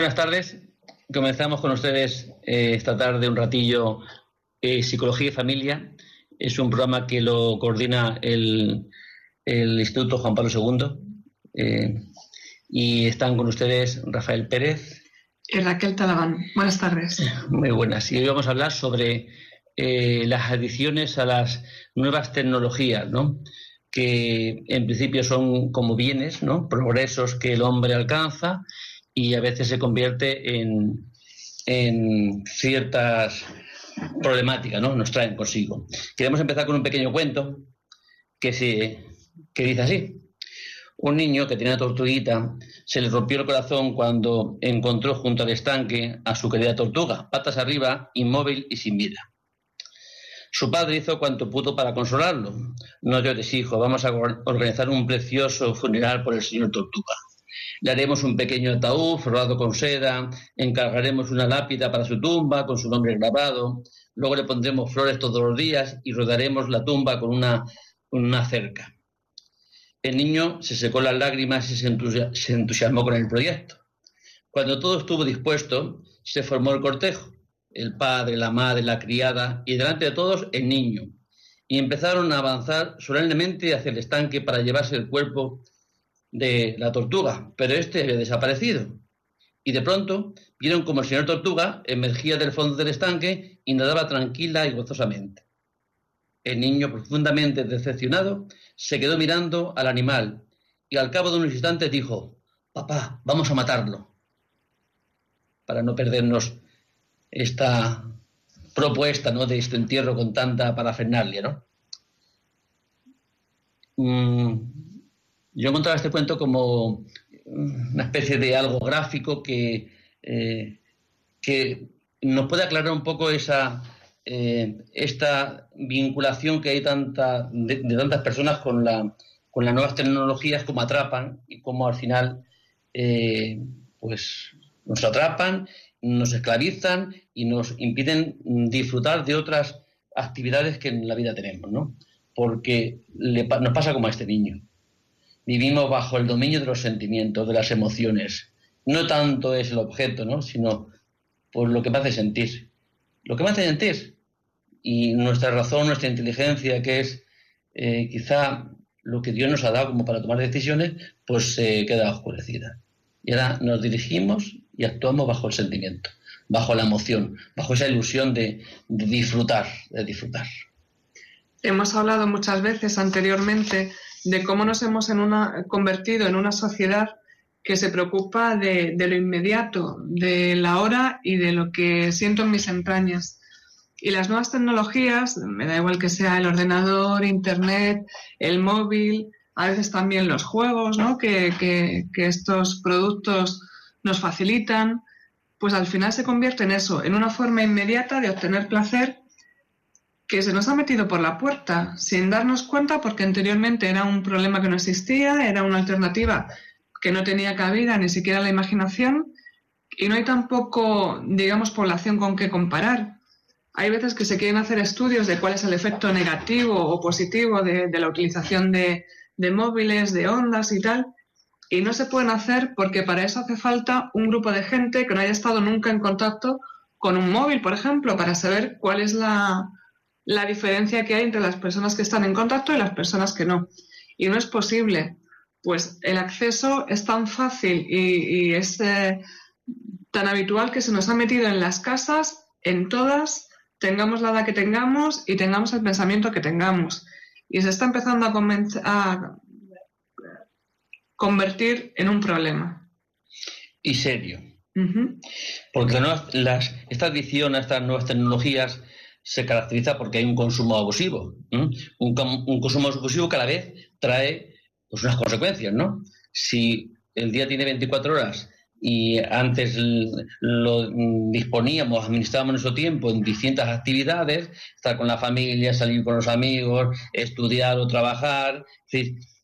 Buenas tardes. Comenzamos con ustedes eh, esta tarde un ratillo eh, Psicología y Familia es un programa que lo coordina el, Instituto Juan Pablo II. Eh, y están con ustedes Rafael Pérez. Y Raquel Talabán. Buenas tardes. Muy buenas. Y hoy vamos a hablar sobre las adiciones a las nuevas tecnologías, ¿no? que en principio son como bienes, ¿no? progresos que el hombre alcanza y a veces se convierte en, en ciertas problemática, ¿no? Nos traen consigo. Queremos empezar con un pequeño cuento que, se, que dice así. Un niño que tenía tortuguita se le rompió el corazón cuando encontró junto al estanque a su querida tortuga, patas arriba, inmóvil y sin vida. Su padre hizo cuanto pudo para consolarlo. No llores, hijo, vamos a organizar un precioso funeral por el señor tortuga. Le haremos un pequeño ataúd forrado con seda, encargaremos una lápida para su tumba con su nombre grabado, luego le pondremos flores todos los días y rodaremos la tumba con una, una cerca. El niño se secó las lágrimas y se, entusiasmó con el proyecto. Cuando todo estuvo dispuesto, se formó el cortejo, el padre, la madre, la criada y delante de todos el niño. Y empezaron a avanzar solemnemente hacia el estanque para llevarse el cuerpo de la tortuga, pero este había desaparecido. Y de pronto vieron como el señor tortuga emergía del fondo del estanque y nadaba tranquila y gozosamente. El niño, profundamente decepcionado, se quedó mirando al animal y al cabo de unos instantes dijo, papá, vamos a matarlo, para no perdernos esta propuesta ¿no? de este entierro con tanta parafernalia. ¿no? Mm, yo encontraba este cuento como una especie de algo gráfico que, eh, que nos puede aclarar un poco esa, eh, esta vinculación que hay tanta, de, tantas personas con, la, con las nuevas tecnologías, cómo atrapan y cómo al final eh, pues nos atrapan, nos esclavizan y nos impiden disfrutar de otras actividades que en la vida tenemos, ¿no? Porque nos pasa como a este niño vivimos bajo el dominio de los sentimientos, de las emociones. No tanto es el objeto, ¿no? sino por lo que me hace sentir. Lo que me hace sentir. Y nuestra razón, nuestra inteligencia, que es eh, quizá lo que Dios nos ha dado como para tomar decisiones, pues se queda oscurecida. Y ahora nos dirigimos y actuamos bajo el sentimiento, bajo la emoción, bajo esa ilusión de, de disfrutar, de disfrutar. Hemos hablado muchas veces anteriormente de cómo nos hemos en una, convertido en una sociedad que se preocupa de, lo inmediato, de la hora y de lo que siento en mis entrañas. Y las nuevas tecnologías, me da igual que sea el ordenador, internet, el móvil, a veces también los juegos, ¿no? que, que estos productos nos facilitan, pues al final se convierte en eso, en una forma inmediata de obtener placer que se nos ha metido por la puerta sin darnos cuenta porque anteriormente era un problema que no existía, era una alternativa que no tenía cabida ni siquiera la imaginación y no hay tampoco, digamos, población con qué comparar. Hay veces que se quieren hacer estudios de cuál es el efecto negativo o positivo de, la utilización de, de móviles, de ondas y tal, y no se pueden hacer porque para eso hace falta un grupo de gente que no haya estado nunca en contacto con un móvil, por ejemplo, para saber cuál es la, la diferencia que hay entre las personas que están en contacto y las personas que no. Y no es posible, pues el acceso es tan fácil y, es eh, tan habitual que se nos ha metido en las casas, en todas, tengamos la edad que tengamos y tengamos el pensamiento que tengamos. Y se está empezando a, a convertir en un problema. Y serio. Porque las, esta adicción a estas nuevas tecnologías se caracteriza porque hay un consumo abusivo. Un, consumo abusivo cada vez trae pues unas consecuencias, ¿no? Si el día tiene 24 horas y antes lo disponíamos, administrábamos nuestro tiempo en distintas actividades, estar con la familia, salir con los amigos, estudiar o trabajar,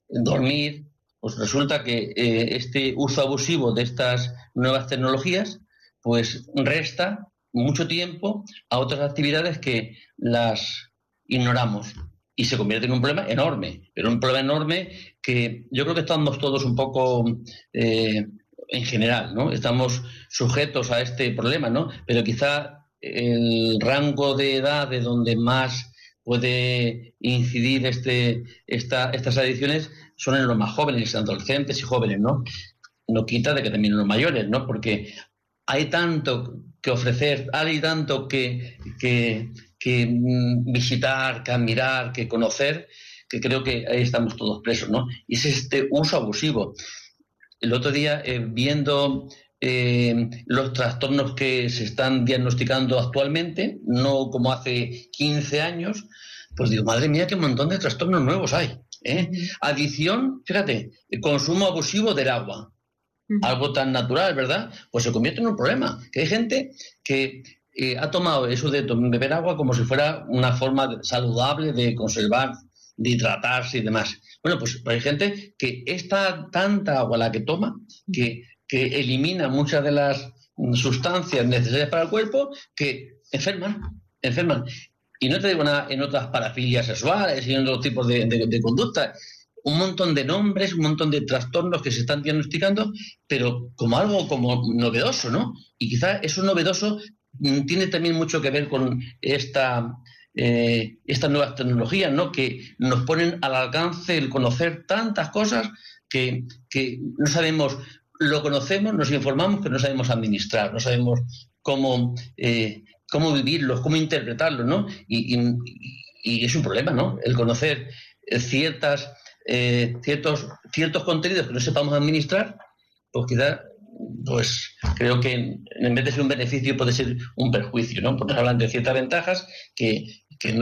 dormir, pues resulta que eh, este uso abusivo de estas nuevas tecnologías, pues resta mucho tiempo a otras actividades que las ignoramos y se convierte en un problema enorme, pero un problema enorme que yo creo que estamos todos un poco eh, en general, ¿no? Estamos sujetos a este problema, ¿no? Pero quizá el rango de edad de donde más puede incidir este, estas adicciones son en los más jóvenes, adolescentes y jóvenes, ¿no? No quita de que también en los mayores, ¿no? Porque hay tanto que ofrecer, hay tanto que, que, que mm, visitar, que admirar, que conocer, que creo que ahí estamos todos presos, ¿no? Y es este uso abusivo el otro día eh, viendo eh, los trastornos que se están diagnosticando actualmente, no como hace 15 años, pues digo, madre mía, qué montón de trastornos nuevos hay. ¿eh? Adición, fíjate, consumo abusivo del agua. Algo tan natural, ¿verdad? Pues se convierte en un problema. Que hay gente que ha tomado eso de beber agua como si fuera una forma saludable de conservar, de hidratarse y demás. Bueno, pues hay gente que esta tanta agua la que toma que, elimina muchas de las sustancias necesarias para el cuerpo que enferman, enferman. Y no te digo nada en otras parafilias sexuales y en otros tipos de, de, conducta. Un montón de nombres, un montón de trastornos que se están diagnosticando, pero como algo como novedoso, ¿no? Y quizá eso novedoso mm, tiene también mucho que ver con esta eh, estas nuevas tecnologías, ¿no? que nos ponen al alcance el conocer tantas cosas que, no sabemos, lo conocemos, nos informamos, pero no sabemos administrar, no sabemos cómo, eh, cómo vivirlos, cómo interpretarlos, ¿no? Y, es un problema, ¿no? El conocer ciertas, eh, ciertos, ciertos contenidos que no sepamos administrar, pues quizás pues creo que en vez de ser un beneficio puede ser un perjuicio, ¿no? Porque hablan de ciertas ventajas que, que,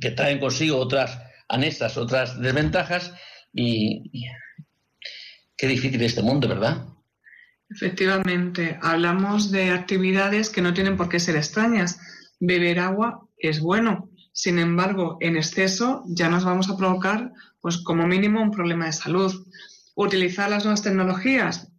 que traen consigo otras anexas, otras desventajas y, qué difícil este mundo, ¿verdad? Efectivamente, hablamos de actividades que no tienen por qué ser extrañas. Beber agua es bueno, sin embargo, en exceso ya nos vamos a provocar, pues como mínimo, un problema de salud. Utilizar las nuevas tecnologías,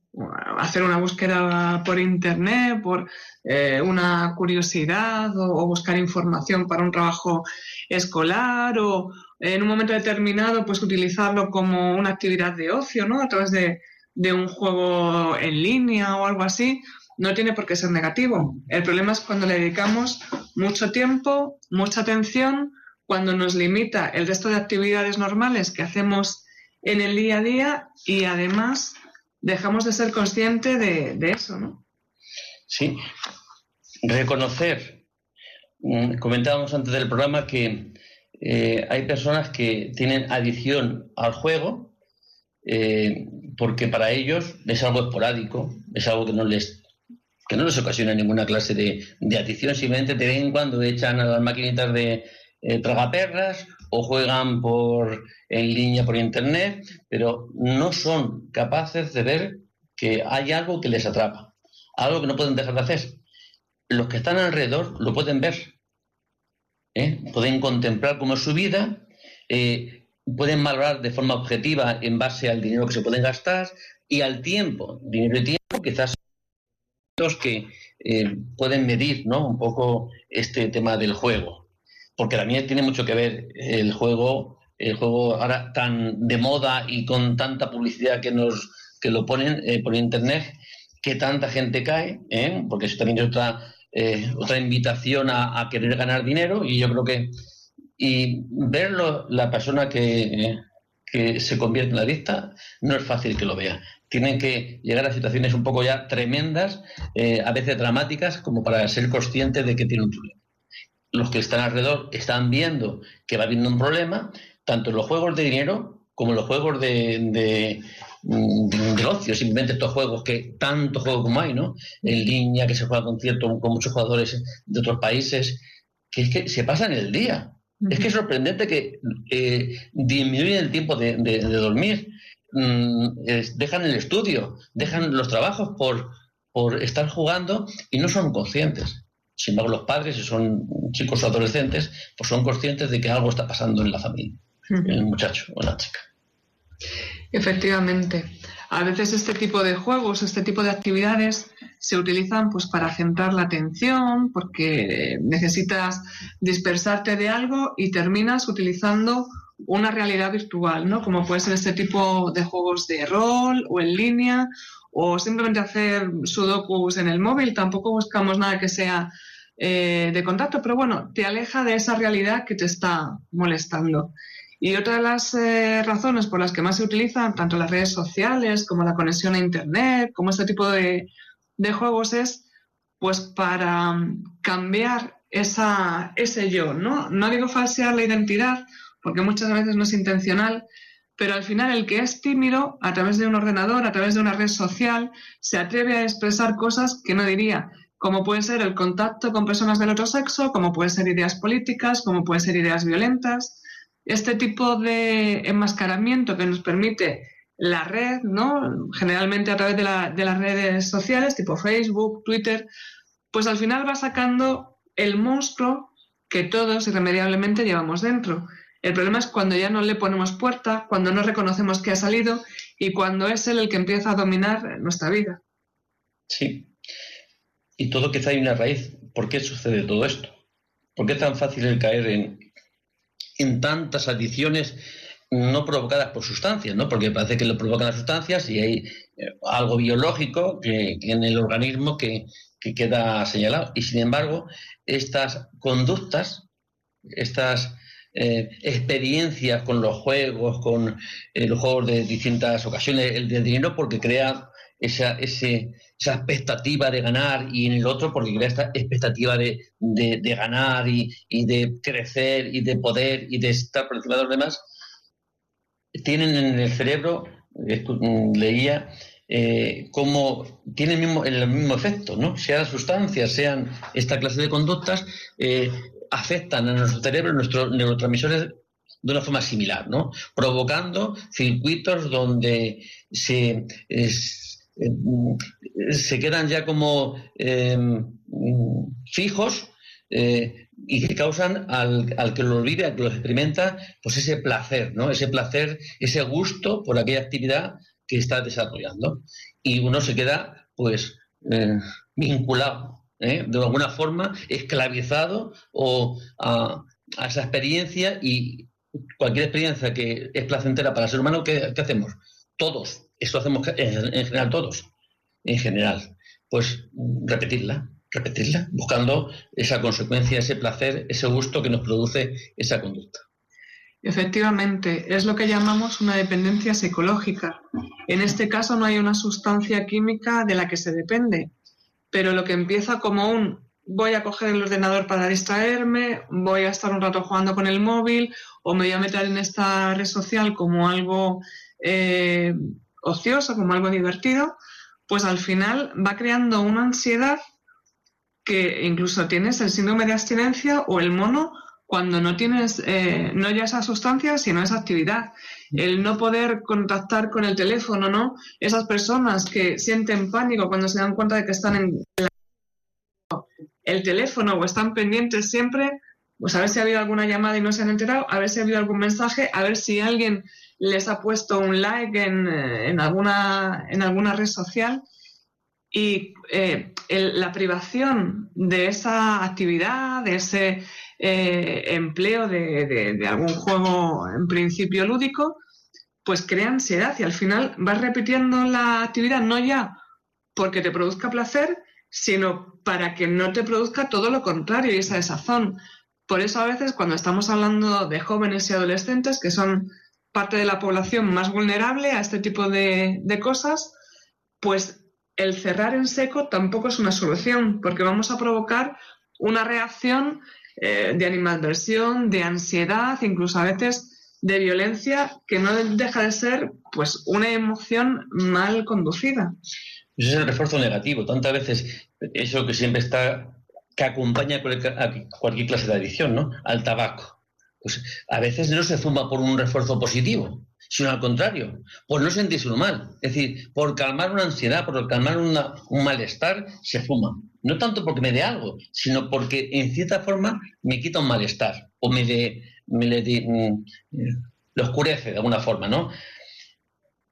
hacer una búsqueda por internet, por eh, una curiosidad o, buscar información para un trabajo escolar o en un momento determinado pues utilizarlo como una actividad de ocio, ¿no? A través de, de un juego en línea o algo así, no tiene por qué ser negativo. El problema es cuando le dedicamos mucho tiempo, mucha atención, cuando nos limita el resto de actividades normales que hacemos en el día a día y además dejamos de ser conscientes de, eso, ¿no? Sí, reconocer. Mm, comentábamos antes del programa que eh, hay personas que tienen adicción al juego eh, porque para ellos es algo esporádico, es algo que no les que no les ocasiona ninguna clase de, de adicción, simplemente de vez en cuando echan a las maquinitas de eh, tragaperras o juegan por, en línea por internet, pero no son capaces de ver que hay algo que les atrapa, algo que no pueden dejar de hacer. Los que están alrededor lo pueden ver, ¿eh? pueden contemplar cómo es su vida, eh, pueden valorar de forma objetiva en base al dinero que se pueden gastar y al tiempo, dinero y tiempo, quizás que eh, pueden medir ¿no? un poco este tema del juego porque también tiene mucho que ver el juego, el juego ahora tan de moda y con tanta publicidad que nos que lo ponen eh, por internet, que tanta gente cae, ¿eh? porque eso también es otra, eh, otra invitación a, querer ganar dinero y yo creo que y verlo la persona que, que se convierte en la adicta no es fácil que lo vea. Tienen que llegar a situaciones un poco ya tremendas, a veces dramáticas, como para ser conscientes de que tiene un problema los que están alrededor están viendo que va habiendo un problema, tanto en los juegos de dinero como en los juegos de, de, ocio, simplemente estos juegos que tanto juego como hay, ¿no? En línea, que se juega con cierto, con muchos jugadores de otros países, que es que se pasan el día. Es que es sorprendente que eh, disminuyen el tiempo de, dormir. Mm, dejan el estudio, dejan los trabajos por, por estar jugando y no son conscientes. Sin embargo, los padres, si son chicos o adolescentes, pues son conscientes de que algo está pasando en la familia, en el muchacho o la chica. Efectivamente. A veces este tipo de juegos, este tipo de actividades se utilizan pues para centrar la atención, porque necesitas dispersarte de algo y terminas utilizando una realidad virtual, ¿no? Como puede ser este tipo de juegos de rol o en línea o simplemente hacer sudokus en el móvil. Tampoco buscamos nada que sea eh, de contacto, pero bueno, te aleja de esa realidad que te está molestando. Y otra de las eh, razones por las que más se utilizan tanto las redes sociales como la conexión a Internet, como este tipo de, de juegos es pues para mm, cambiar esa, ese yo, ¿no? No digo falsear la identidad, porque muchas veces no es intencional, pero al final el que es tímido, a través de un ordenador, a través de una red social, se atreve a expresar cosas que no diría, como puede ser el contacto con personas del otro sexo, como puede ser ideas políticas, como puede ser ideas violentas. Este tipo de enmascaramiento que nos permite la red, ¿no? Generalmente a través de las redes sociales, tipo Facebook, Twitter, pues al final va sacando el monstruo que todos irremediablemente llevamos dentro. El problema es cuando ya no le ponemos puerta, cuando no reconocemos que ha salido y cuando es él el que empieza a dominar nuestra vida. Sí. Y todo quizá hay una raíz. ¿Por qué sucede todo esto? ¿Por qué es tan fácil el caer en, en tantas adicciones no provocadas por sustancias, ¿no? Porque parece que lo provocan las sustancias y hay eh, algo biológico que, en el organismo que, queda señalado. Y sin embargo, estas conductas, estas eh, experiencias con los juegos, con eh, los juegos de distintas ocasiones, el del dinero, porque crea esa, ese, esa expectativa de ganar y en el otro porque crea esta expectativa de, ganar y, de crecer y de poder y de estar por encima de los demás, tienen en el cerebro, leía, eh, como tienen el mismo, el mismo efecto, ¿no? Sean sustancias, sean esta clase de conductas, afectan a nuestro cerebro, nuestros neurotransmisores de una forma similar, ¿no? Provocando circuitos donde se, eh, quedan ya como em, fijos eh, y que causan al, al, que lo vive, al que lo experimenta, pues ese placer, ¿no? Ese placer, ese gusto por aquella actividad que está desarrollando. Y uno se queda, pues, eh, vinculado, de alguna forma, esclavizado o a, esa experiencia y cualquier experiencia que es placentera para el ser humano, ¿qué, hacemos? Todos eso hacemos en, general todos, en general. Pues repetirla, repetirla, buscando esa consecuencia, ese placer, ese gusto que nos produce esa conducta. Efectivamente, es lo que llamamos una dependencia psicológica. En este caso no hay una sustancia química de la que se depende, pero lo que empieza como un voy a coger el ordenador para distraerme, voy a estar un rato jugando con el móvil o me voy a meter en esta red social como algo eh, ocioso, como algo divertido, pues al final va creando una ansiedad que incluso tienes el síndrome de abstinencia o el mono cuando no tienes eh, no ya esa sustancia, sino esa actividad. El no poder contactar con el teléfono, ¿no? Esas personas que sienten pánico cuando se dan cuenta de que están en el teléfono o están pendientes siempre, pues a ver si ha habido alguna llamada y no se han enterado, a ver si ha habido algún mensaje, a ver si alguien les ha puesto un like en, eh, alguna, en alguna red social y eh, la privación de esa actividad, de ese eh, empleo de, algún juego en principio lúdico, pues crea ansiedad y al final vas repitiendo la actividad no ya porque te produzca placer, sino para que no te produzca todo lo contrario y esa desazón. Por eso a veces cuando estamos hablando de jóvenes y adolescentes, que son parte de la población más vulnerable a este tipo de, cosas, pues el cerrar en seco tampoco es una solución, porque vamos a provocar una reacción eh, de animadversión, de ansiedad, incluso a veces de violencia, que no deja de ser pues una emoción mal conducida. Ese es el refuerzo negativo. Tantas veces eso que siempre está, que acompaña a cualquier clase de adicción, ¿no? Al tabaco pues a veces no se fuma por un refuerzo positivo, sino al contrario, por no sentirse mal. Es decir, por calmar una ansiedad, por calmar un malestar, se fuma. No tanto porque me dé algo, sino porque en cierta forma me quita un malestar o me, me le, mm, lo oscurece de alguna forma, ¿no?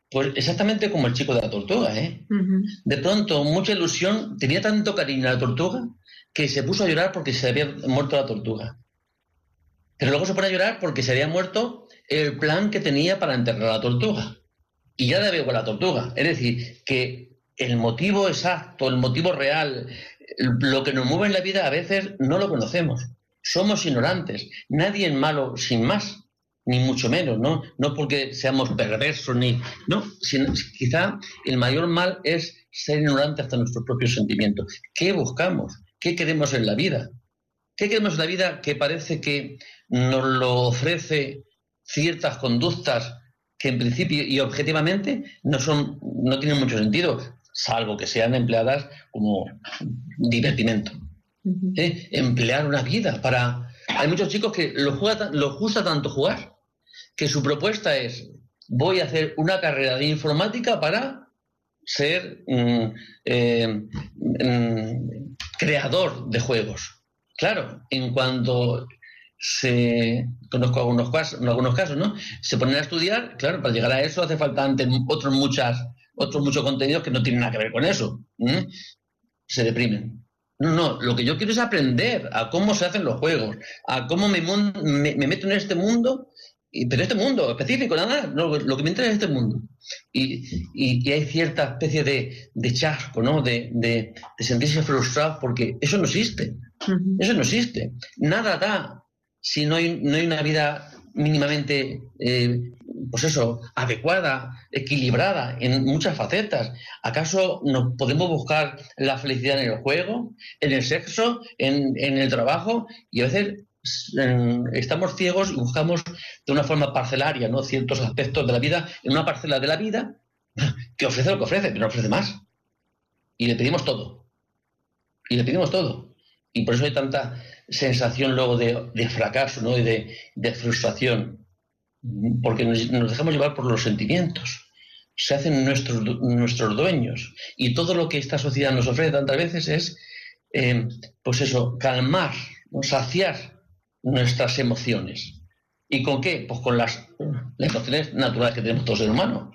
Pues exactamente como el chico de la tortuga, ¿eh? De pronto, mucha ilusión, tenía tanto cariño a la tortuga que se puso a llorar porque se había muerto la tortuga. Pero luego se pone a llorar porque se había muerto el plan que tenía para enterrar a la tortuga. Y ya debe con la tortuga. Es decir, que el motivo exacto, el motivo real, lo que nos mueve en la vida a veces no lo conocemos. Somos ignorantes. Nadie es malo sin más ni mucho menos, ¿no? No porque seamos perversos, ni. No, quizá el mayor mal es ser ignorante hasta nuestros propios sentimientos. ¿Qué buscamos? ¿Qué queremos en la vida? ¿Qué queremos en la vida que parece que nos lo ofrece ciertas conductas que en principio y objetivamente no son, no tienen mucho sentido, salvo que sean empleadas como divertimento. ¿Eh? Emplear una vida para. Hay muchos chicos que lo, juega, lo gusta tanto jugar que su propuesta es, voy a hacer una carrera de informática para ser mm, eh, mm, creador de juegos. Claro, en cuanto se conozco algunos casos, en algunos casos, ¿no? Se ponen a estudiar, claro, para llegar a eso hace falta antes otros muchas, otros muchos contenidos que no tienen nada que ver con eso. Se deprimen. No, no, lo que yo quiero es aprender a cómo se hacen los juegos, a cómo me, me meto en este mundo pero este mundo específico, nada más, lo, que me interesa es este mundo. Y, hay cierta especie de, de chasco, ¿no? De, sentirse frustrado porque eso no existe. Eso no existe. Nada da si no hay, no hay una vida mínimamente, eh, pues eso, adecuada, equilibrada en muchas facetas. ¿Acaso no podemos buscar la felicidad en el juego, en el sexo, en, en el trabajo? Y a veces estamos ciegos y buscamos de una forma parcelaria ¿no? ciertos aspectos de la vida en una parcela de la vida que ofrece lo que ofrece, pero no ofrece más. Y le pedimos todo. Y le pedimos todo. Y por eso hay tanta sensación luego de, fracaso ¿no? y de, frustración. Porque nos, dejamos llevar por los sentimientos. Se hacen nuestros, nuestros dueños. Y todo lo que esta sociedad nos ofrece tantas veces es, eh, pues eso, calmar, saciar nuestras emociones. ¿Y con qué? Pues con las, emociones naturales que tenemos todos seres humanos.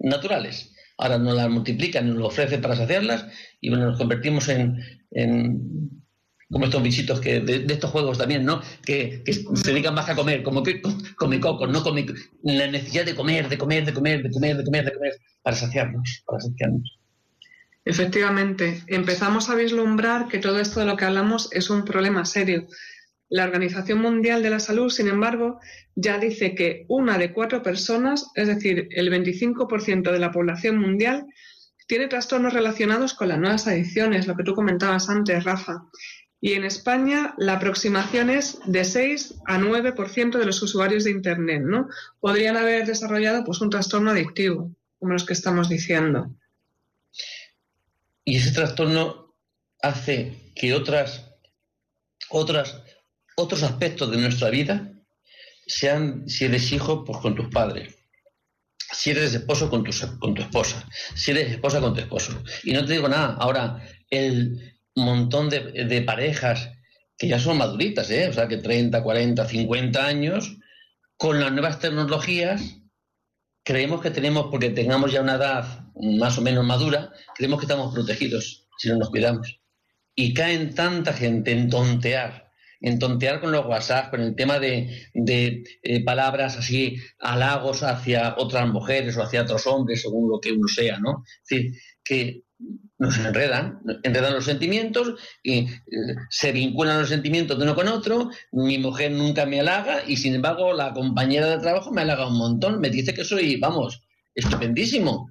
Naturales. Ahora nos las multiplican, nos lo ofrecen para saciarlas y bueno, nos convertimos en, como estos bichitos que de, estos juegos también, ¿no? Que, se dedican más a comer, como que come cocos, no come la necesidad de comer, de comer, de comer, de comer, de comer, de comer, para saciarnos, para saciarnos. Efectivamente, empezamos a vislumbrar que todo esto de lo que hablamos es un problema serio. La Organización Mundial de la Salud, sin embargo, ya dice que una de cuatro personas, es decir, el 25% de la población mundial, tiene trastornos relacionados con las nuevas adicciones, lo que tú comentabas antes, Rafa. Y en España la aproximación es de 6 a 9% de los usuarios de Internet, ¿no? Podrían haber desarrollado pues, un trastorno adictivo, como los que estamos diciendo. Y ese trastorno hace que otras, otras, otros aspectos de nuestra vida sean, si eres hijo, pues con tus padres. Si eres esposo, con tu, con tu esposa. Si eres esposa, con tu esposo. Y no te digo nada, ahora el montón de, parejas que ya son maduritas, ¿eh? o sea, que 30, 40, 50 años, con las nuevas tecnologías, creemos que tenemos, porque tengamos ya una edad más o menos madura, creemos que estamos protegidos si no nos cuidamos. Y caen tanta gente en tontear, en tontear con los WhatsApp, con el tema de, eh, palabras así, halagos hacia otras mujeres o hacia otros hombres, según lo que uno sea, ¿no? Es decir, que nos enredan, enredan los sentimientos y eh, se vinculan los sentimientos de uno con otro. Mi mujer nunca me halaga y sin embargo la compañera de trabajo me halaga un montón, me dice que soy, vamos, estupendísimo.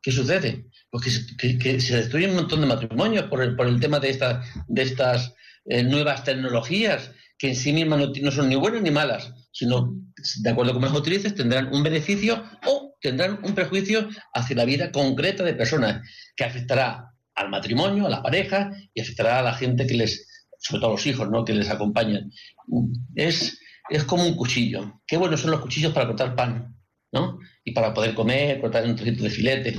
¿Qué sucede? Pues que, se destruyen un montón de matrimonios por el, por el tema de, esta, de estas eh, nuevas tecnologías que en sí mismas no, son ni buenas ni malas, sino, de acuerdo con cómo las utilices, tendrán un beneficio o tendrán un prejuicio hacia la vida concreta de personas, que afectará al matrimonio, a la pareja y afectará a la gente que les sobre todo los hijos, ¿no? Que les acompañan. Es, es como un cuchillo. Qué buenos son los cuchillos para cortar pan, ¿no? Y para poder comer, cortar un trocito de filete.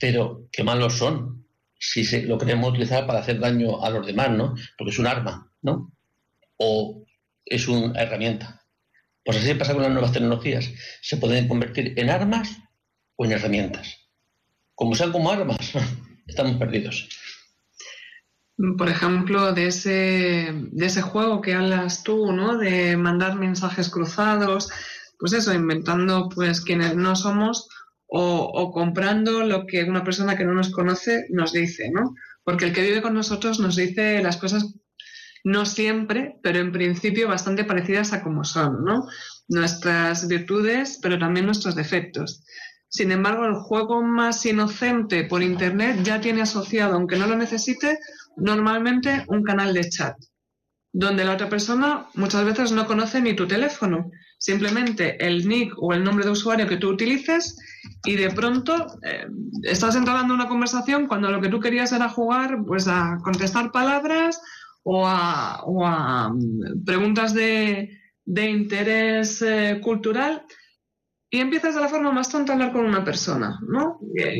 Pero qué malos son si se, lo queremos utilizar para hacer daño a los demás, ¿no? Porque es un arma, ¿no? O es una herramienta. Pues así pasa con las nuevas tecnologías. Se pueden convertir en armas o en herramientas. Como sean como armas, estamos perdidos. Por ejemplo, de ese, de ese juego que hablas tú, ¿no? De mandar mensajes cruzados, pues eso, inventando pues quienes no somos o, comprando lo que una persona que no nos conoce nos dice, ¿no? Porque el que vive con nosotros nos dice las cosas no siempre, pero en principio bastante parecidas a como son, ¿no? Nuestras virtudes, pero también nuestros defectos. Sin embargo, el juego más inocente por Internet ya tiene asociado, aunque no lo necesite, normalmente un canal de chat, donde la otra persona muchas veces no conoce ni tu teléfono, simplemente el nick o el nombre de usuario que tú utilices y de pronto eh, estás entablando una conversación cuando lo que tú querías era jugar pues a contestar palabras o a, mm, preguntas de, interés eh, cultural y empiezas de la forma más tonta a hablar con una persona, ¿no?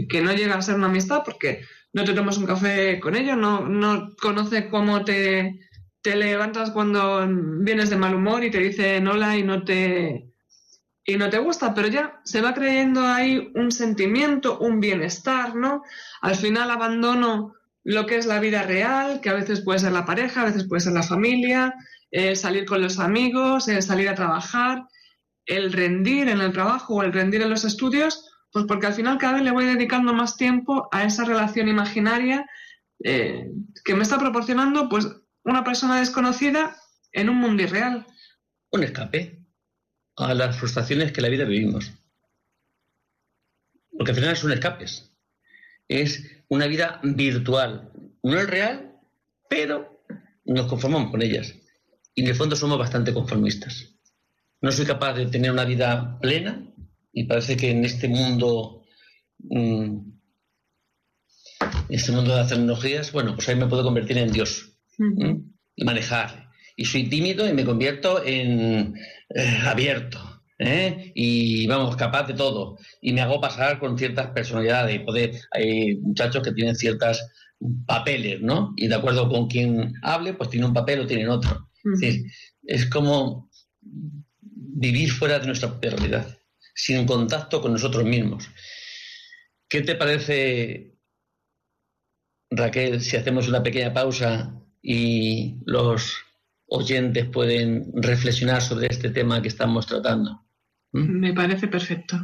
que no llega a ser una amistad porque no te tomas un café con ella, no, no conoce cómo te, levantas cuando vienes de mal humor y te dice hola y no te y no te gusta, pero ya se va creyendo ahí un sentimiento, un bienestar, ¿no? Al final abandono lo que es la vida real, que a veces puede ser la pareja, a veces puede ser la familia, eh, salir con los amigos, eh, salir a trabajar, el rendir en el trabajo o el rendir en los estudios, pues porque al final cada vez le voy dedicando más tiempo a esa relación imaginaria eh, que me está proporcionando pues una persona desconocida en un mundo irreal. Un escape a las frustraciones que la vida vivimos. Porque al final son escapes. Es una vida virtual. No es real, pero nos conformamos con ellas. Y en el fondo somos bastante conformistas. No soy capaz de tener una vida plena y parece que en este mundo, mm, en este mundo de las tecnologías, bueno, pues ahí me puedo convertir en Dios y manejar. Y soy tímido y me convierto en eh, abierto. ¿Eh? Y vamos, capaz de todo. Y me hago pasar con ciertas personalidades. Y hay muchachos que tienen ciertos papeles, ¿no? Y de acuerdo con quien hable, pues tiene un papel o tienen otro. es, como vivir fuera de nuestra realidad, sin contacto con nosotros mismos. ¿Qué te parece, Raquel, si hacemos una pequeña pausa y los oyentes pueden reflexionar sobre este tema que estamos tratando. ¿Mm? Me parece perfecto.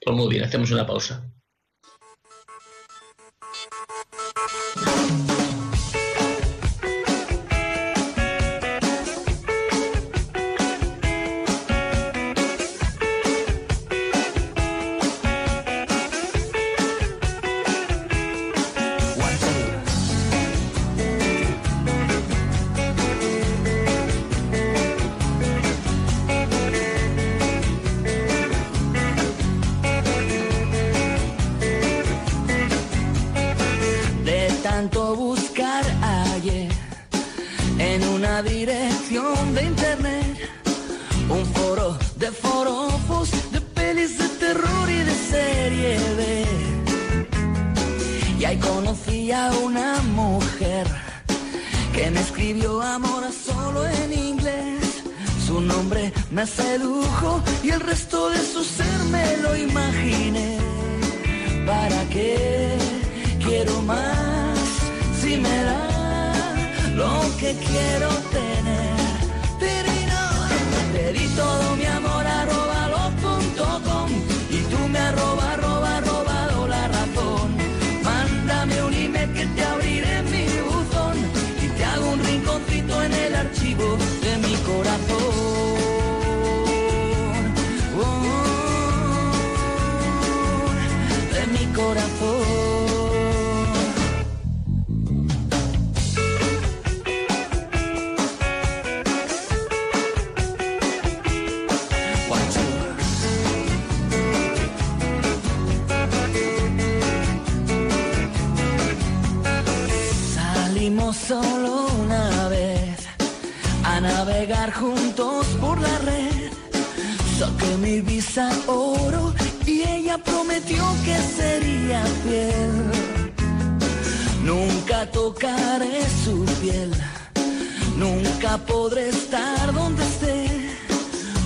Pues muy bien, hacemos una pausa. Nunca podré estar donde esté.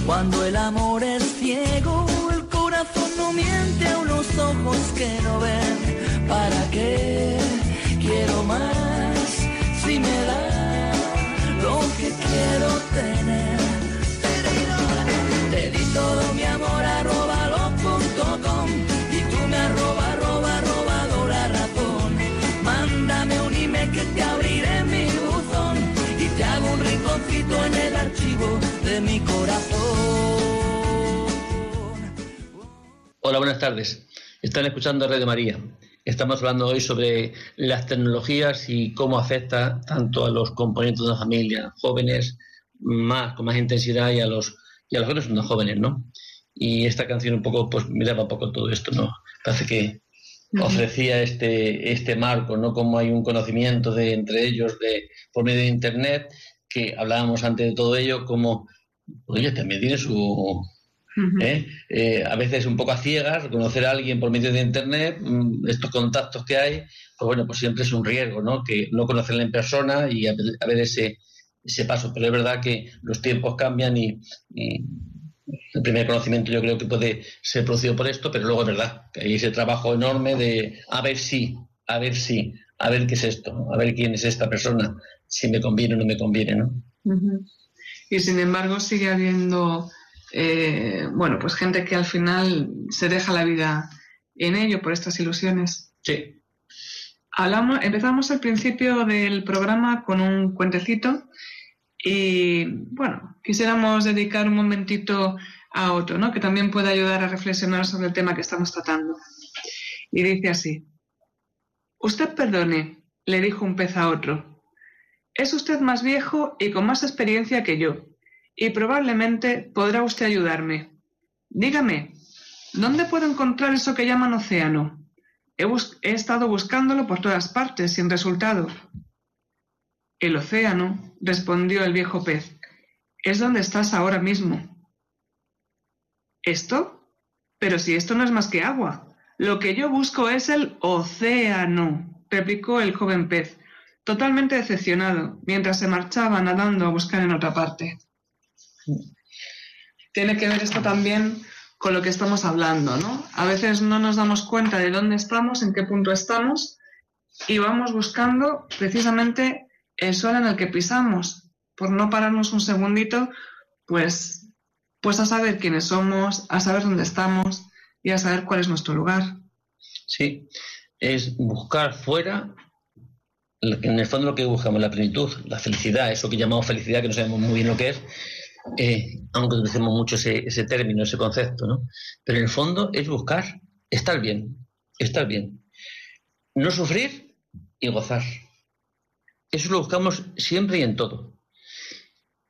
Cuando el amor es ciego, el corazón no miente a unos ojos que no ven. ¿Para qué quiero más si me da lo que quiero tener? Hola, buenas tardes. Están escuchando Red de María. Estamos hablando hoy sobre las tecnologías y cómo afecta tanto a los componentes de la familia, jóvenes, más, con más intensidad, y a los, y a los jóvenes no jóvenes, ¿no? Y esta canción un poco, pues miraba un poco todo esto, ¿no? Parece que ofrecía este, este marco, ¿no? Como hay un conocimiento de entre ellos de, por medio de Internet, que hablábamos antes de todo ello, como, oye, también tiene su, ¿eh? Eh, a veces un poco a ciegas, conocer a alguien por medio de Internet, mm, estos contactos que hay, pues bueno, pues siempre es un riesgo, ¿no? Que no conocerla en persona y a, ver ese, ese paso. Pero es verdad que los tiempos cambian y, el primer conocimiento yo creo que puede ser producido por esto, pero luego es verdad que hay ese trabajo enorme de a ver si, a ver si, a ver qué es esto, a ver quién es esta persona, si me conviene o no me conviene, ¿no? Y sin embargo sigue habiendo eh, bueno, pues gente que al final se deja la vida en ello por estas ilusiones. Sí. Hablamos, empezamos al principio del programa con un cuentecito y bueno, quisiéramos dedicar un momentito a otro, ¿no? Que también puede ayudar a reflexionar sobre el tema que estamos tratando. Y dice así: Usted perdone, le dijo un pez a otro. Es usted más viejo y con más experiencia que yo y probablemente podrá usted ayudarme. Dígame, ¿dónde puedo encontrar eso que llaman océano? He, estado buscándolo por todas partes sin resultado. El océano, respondió el viejo pez, es donde estás ahora mismo. ¿Esto? Pero si esto no es más que agua. Lo que yo busco es el océano, replicó el joven pez, totalmente decepcionado, mientras se marchaba nadando a buscar en otra parte. Tiene que ver esto también con lo que estamos hablando, ¿no? A veces no nos damos cuenta de dónde estamos, en qué punto estamos, y vamos buscando precisamente el suelo en el que pisamos, por no pararnos un segundito, pues, pues a saber quiénes somos, a saber dónde estamos y a saber cuál es nuestro lugar. Sí, es buscar fuera, en el fondo lo que buscamos, la plenitud, la felicidad, eso que llamamos felicidad, que no sabemos muy bien lo que es, eh, aunque utilicemos mucho ese, ese, término, ese concepto, ¿no? Pero en el fondo es buscar estar bien, estar bien. No sufrir y gozar. Eso lo buscamos siempre y en todo.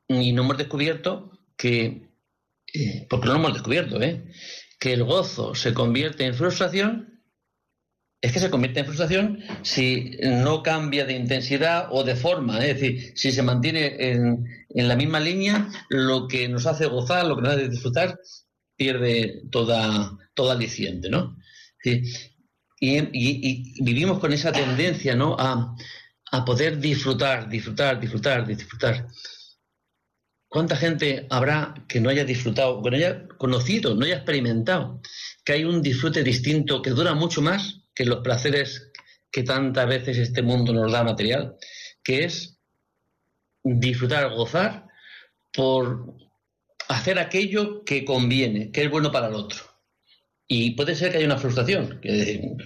Y no hemos descubierto que, eh, porque no lo hemos descubierto, ¿eh? que el gozo se convierte en frustración es que se convierte en frustración si no cambia de intensidad o de forma. Es decir, si se mantiene en, la misma línea, lo que nos hace gozar, lo que nos hace disfrutar, pierde toda, toda aliciente, ¿no? y, vivimos con esa tendencia, ¿no? A, a poder disfrutar, disfrutar, disfrutar, disfrutar. ¿Cuánta gente habrá que no haya disfrutado, que no haya conocido, no haya experimentado, que hay un disfrute distinto que dura mucho más que los placeres que tantas veces este mundo nos da material, que es disfrutar, gozar por hacer aquello que conviene, que es bueno para el otro. Y puede ser que haya una frustración,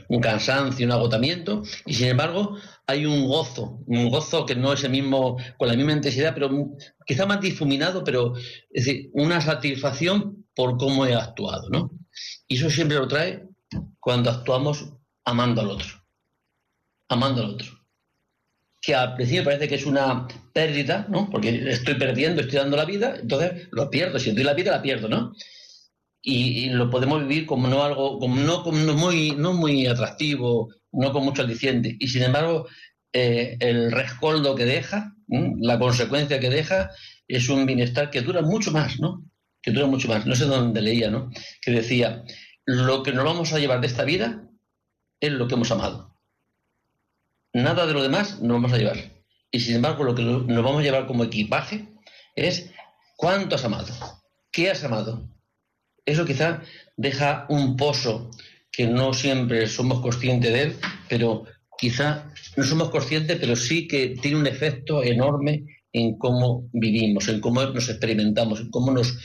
un cansancio, un agotamiento, y sin embargo hay un gozo, un gozo que no es el mismo, con la misma intensidad, pero quizá más difuminado, pero es decir, una satisfacción por cómo he actuado, ¿no? Y eso siempre lo trae cuando actuamos amando al otro. Amando al otro. Que al principio parece que es una pérdida, ¿no? Porque estoy perdiendo, estoy dando la vida, entonces lo pierdo. Si doy la vida, la pierdo, ¿no? Y, lo podemos vivir como no algo, como no, muy, no muy atractivo, no con mucho aliciente. Y sin embargo, eh, el rescoldo que deja, la consecuencia que deja, es un bienestar que dura mucho más, ¿no? Que dura mucho más. No sé dónde leía, ¿no? Que decía, lo que nos vamos a llevar de esta vida es lo que hemos amado. Nada de lo demás nos vamos a llevar. Y sin embargo, lo que nos vamos a llevar como equipaje es cuánto has amado, qué has amado. Eso quizá deja un pozo que no siempre somos conscientes de él, pero quizá no somos conscientes, pero sí que tiene un efecto enorme en cómo vivimos, en cómo nos experimentamos, en cómo nos,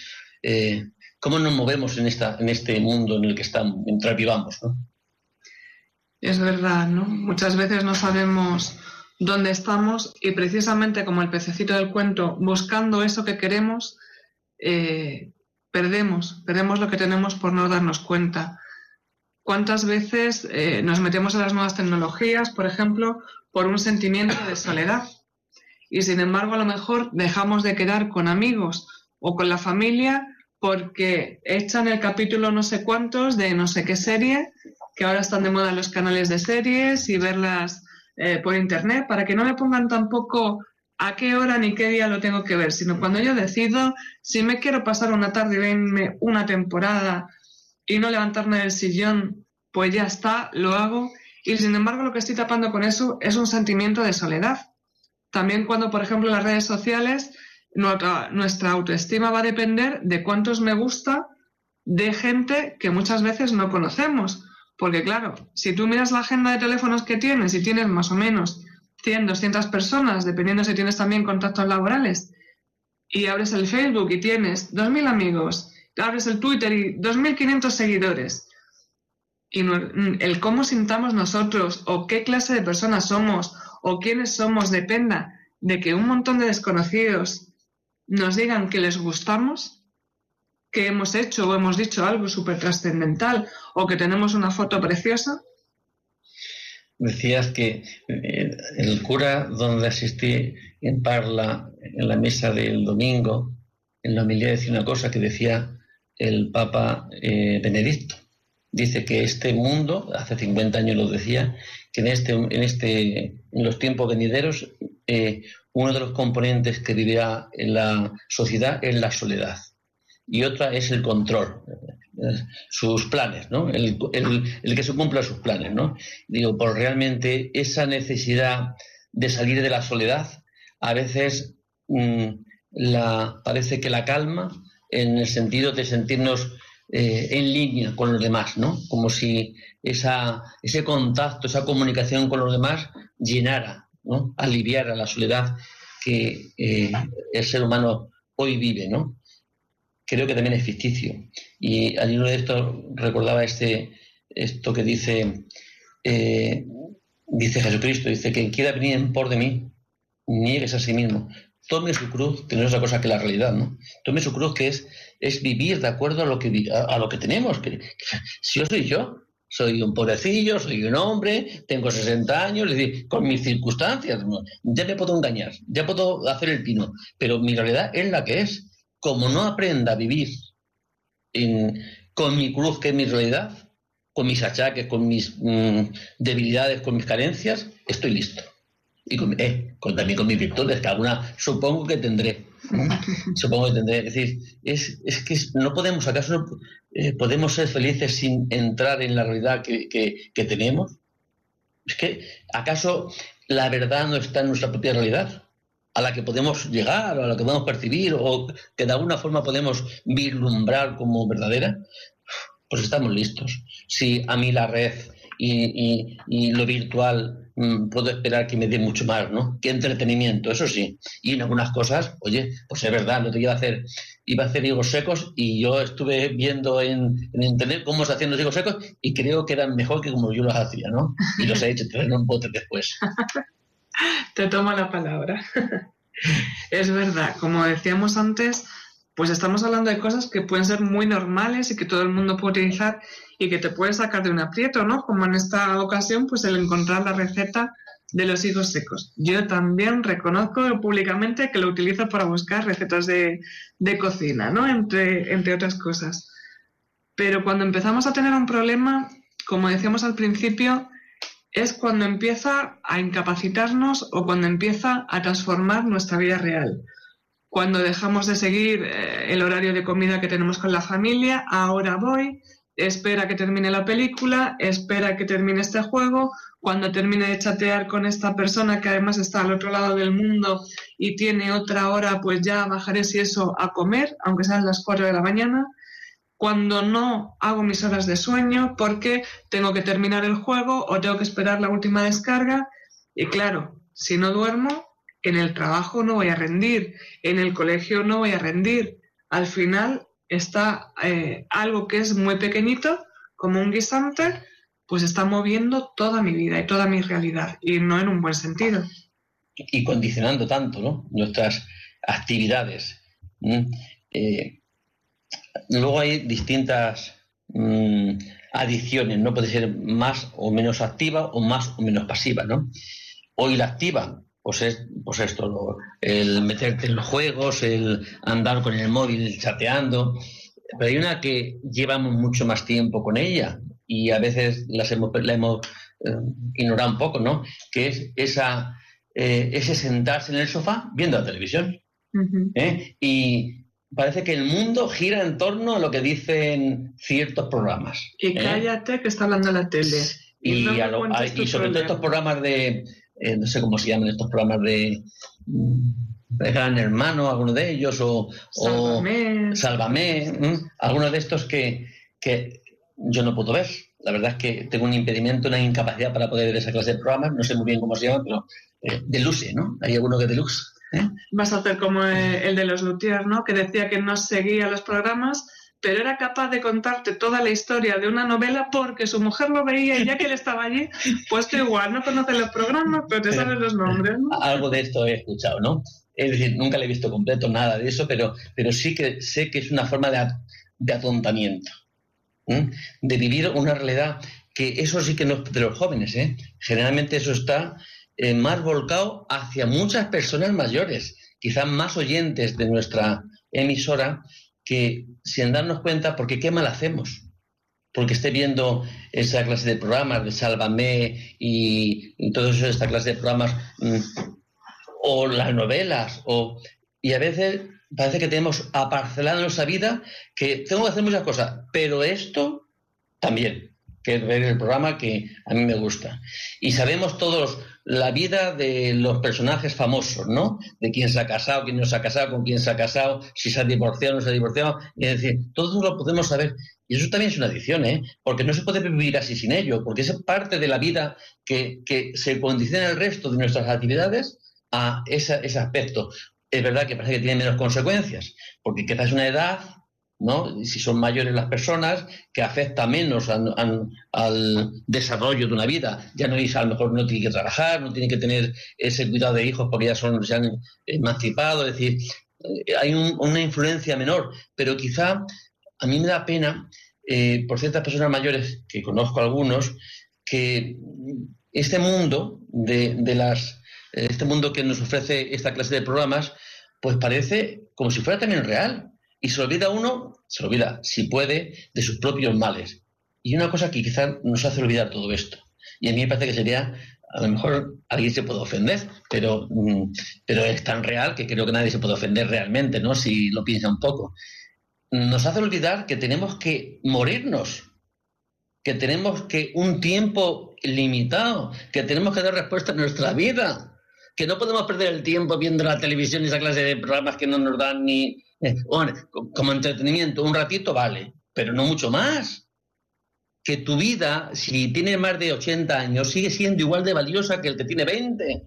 eh, cómo nos movemos en, esta, en este mundo en el que estamos, mientras vivamos. ¿no? Es verdad, ¿no? Muchas veces no sabemos dónde estamos y precisamente como el pececito del cuento, buscando eso que queremos, eh, perdemos, perdemos lo que tenemos por no darnos cuenta. ¿Cuántas veces eh, nos metemos en las nuevas tecnologías, por ejemplo, por un sentimiento de soledad? Y sin embargo, a lo mejor dejamos de quedar con amigos o con la familia porque echan el capítulo no sé cuántos de no sé qué serie, que ahora están de moda los canales de series y verlas eh, por internet, para que no me pongan tampoco a qué hora ni qué día lo tengo que ver, sino cuando yo decido si me quiero pasar una tarde y verme una temporada y no levantarme del sillón, pues ya está, lo hago. Y sin embargo, lo que estoy tapando con eso es un sentimiento de soledad. También cuando, por ejemplo, las redes sociales, nuestra, autoestima va a depender de cuántos me gusta de gente que muchas veces no conocemos. Porque claro, si tú miras la agenda de teléfonos que tienes y tienes más o menos 100, 200 personas, dependiendo si tienes también contactos laborales, y abres el Facebook y tienes 2.000 amigos, abres el Twitter y 2.500 seguidores. Y el cómo sintamos nosotros o qué clase de personas somos o quiénes somos dependa de que un montón de desconocidos nos digan que les gustamos, que hemos hecho o hemos dicho algo súper trascendental o que tenemos una foto preciosa. Decías que eh, el cura donde asistí en Parla, en la mesa del domingo, en la homilía decía una cosa que decía el Papa eh, Benedicto. Dice que este mundo, hace 50 años lo decía, que en, este, en, este, en los tiempos venideros eh, uno de los componentes que vivirá en la sociedad es la soledad y otra es el control, sus planes, ¿no? el, que se cumpla sus planes. ¿no? Digo, por realmente esa necesidad de salir de la soledad a veces mm, la, parece que la calma en el sentido de sentirnos eh, en línea con los demás, ¿no? Como si esa, ese contacto, esa comunicación con los demás llenara, ¿no? aliviara la soledad que eh, el ser humano hoy vive, ¿no? Creo que también es ficticio. Y al hilo de esto recordaba este, esto que dice, eh, dice Jesucristo, dice, quien quiera venir en por de mí, niegues a sí mismo, tome su cruz, que no es otra cosa que la realidad, ¿no? Tome su cruz, que es, es vivir de acuerdo a lo que, a, lo que tenemos. Si yo soy yo, soy un pobrecillo, soy un hombre, tengo 60 años, es decir, con mis circunstancias, ya me puedo engañar, ya puedo hacer el pino, pero mi realidad es la que es. Como no aprenda a vivir con mi cruz, que es mi realidad, con mis achaques, con mis mm, debilidades, con mis carencias, estoy listo y eh, con, también con mis virtudes, que alguna supongo que tendré. supongo que tendré. Es decir, es, es que no podemos, ¿acaso no eh, podemos ser felices sin entrar en la realidad que, que, tenemos? Es que, ¿acaso la verdad no está en nuestra propia realidad? A la que podemos llegar, o a la que podemos percibir, o que de alguna forma podemos vislumbrar como verdadera, pues estamos listos. Si a mí la red y, y lo virtual Mm, puedo esperar que me dé mucho más, ¿no? Que entretenimiento, eso sí. Y en algunas cosas, oye, pues es verdad, no te iba a hacer, iba a hacer higos secos y yo estuve viendo en, internet cómo se hacían los higos secos y creo que eran mejor que como yo los hacía, ¿no? Y los he hecho en un bote después. te tomo la palabra. es verdad, como decíamos antes, pues estamos hablando de cosas que pueden ser muy normales y que todo el mundo puede utilizar y que te puede sacar de un aprieto, ¿no? Como en esta ocasión, pues el encontrar la receta de los higos secos. Yo también reconozco públicamente que lo utilizo para buscar recetas de, cocina, ¿no? Entre, entre otras cosas. Pero cuando empezamos a tener un problema, como decíamos al principio, es cuando empieza a incapacitarnos o cuando empieza a transformar nuestra vida real. Cuando dejamos de seguir eh, el horario de comida que tenemos con la familia, ahora voy, espera que termine la película, espera que termine este juego, cuando termine de chatear con esta persona que además está al otro lado del mundo y tiene otra hora, pues ya bajaré si eso a comer, aunque sean las 4 de la mañana cuando no hago mis horas de sueño porque tengo que terminar el juego o tengo que esperar la última descarga. Y claro, si no duermo, en el trabajo no voy a rendir, en el colegio no voy a rendir. Al final está eh, algo que es muy pequeñito, como un guisante, pues está moviendo toda mi vida y toda mi realidad, y no en un buen sentido. Y condicionando tanto ¿no? nuestras actividades. Luego hay distintas mm, adiciones, ¿no? Puede ser más o menos activa o más o menos pasiva, ¿no? Hoy la activa, pues es pues esto, el meterte en los juegos, el andar con el móvil chateando, pero hay una que llevamos mucho más tiempo con ella y a veces las hemos, la hemos eh, ignorado un poco, ¿no? Que es esa, eh, ese sentarse en el sofá viendo la televisión. ¿eh? Y parece que el mundo gira en torno a lo que dicen ciertos programas. Y ¿eh? cállate que está hablando la tele. Y, sobre todo estos programas de, eh, no sé cómo se llaman estos programas de, mm, de Gran Hermano, alguno de ellos, o Sálvame, Sálvame algunos de estos que, que yo no puedo ver. La verdad es que tengo un impedimento, una incapacidad para poder ver esa clase de programas, no sé muy bien cómo se llama, pero eh, deluxe, ¿no? Hay alguno que deluxe. ¿Eh? Vas a hacer como el de los Luthiers, ¿no? Que decía que no seguía los programas, pero era capaz de contarte toda la historia de una novela porque su mujer lo veía y ya que él estaba allí, pues tú igual no conoces los programas, pero te sabes los nombres, Algo de esto he escuchado, ¿no? Es decir, nunca le he visto completo nada de eso, pero, pero sí que sé que es una forma de, atontamiento, de vivir una realidad que eso sí que no es de los jóvenes, ¿eh? Generalmente eso está eh, más volcado hacia muchas personas mayores, quizás más oyentes de nuestra emisora, que sin darnos cuenta, porque qué mal hacemos, porque esté viendo esa clase de programas de Sálvame y, y eso, esta clase de programas, mm, o las novelas, o, y a veces parece que tenemos aparcelado en nuestra vida que tengo que hacer muchas cosas, pero esto también, que es ver el programa que a mí me gusta. Y sabemos todos la vida de los personajes famosos, ¿no? De quién se ha casado, quién no se ha casado, con quién se ha casado, si se ha divorciado no se ha divorciado. Es decir, todo lo podemos saber. Y eso también es una adicción, ¿eh? Porque no se puede vivir así sin ello, porque es parte de la vida que, se condiciona el resto de nuestras actividades a ese aspecto. Es verdad que parece que tiene menos consecuencias, porque quizás es una edad ¿no? Si son mayores las personas, que afecta menos al, desarrollo de una vida. Ya no es, a lo mejor no tiene que trabajar, no tiene que tener ese cuidado de hijos porque ya son, se han emancipado, es decir, eh, hay una influencia menor, pero quizá a mí me da pena eh, por ciertas personas mayores, que conozco algunos, que este mundo de, de las este mundo que nos ofrece esta clase de programas, pues parece como si fuera también real y se olvida uno, se olvida, si puede, de sus propios males. Y una cosa que quizás nos hace olvidar todo esto. Y a mí me parece que sería, a lo mejor alguien se puede ofender, pero, mm, pero es tan real que creo que nadie se puede ofender realmente, ¿no? Si lo piensa un poco. Nos hace olvidar que tenemos que morirnos, que tenemos que un tiempo limitado, que tenemos que dar respuesta a nuestra vida, que no podemos perder el tiempo viendo la televisión y esa clase de programas que no nos dan ni, eh, como entretenimiento, un ratito vale, pero no mucho más. Que tu vida, si tiene más de 80 años, sigue siendo igual de valiosa que el que tiene 20,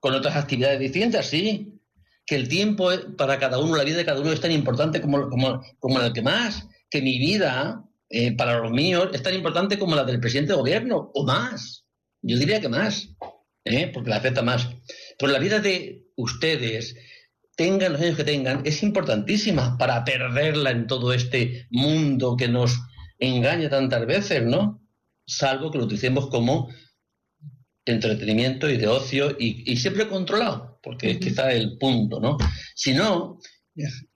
con otras actividades distintas, sí. Que el tiempo para cada uno, la vida de cada uno es tan importante como, como, como el que más. Que mi vida, eh, para los míos, es tan importante como la del presidente de gobierno, o más. Yo diría que más, ¿eh? porque la afecta más. Pero la vida de ustedes, tengan los años que tengan, es importantísima para perderla en todo este mundo que nos engaña tantas veces, ¿no? Salvo que lo utilicemos como entretenimiento y de ocio y, siempre controlado, porque es quizá el punto, ¿no? Si no,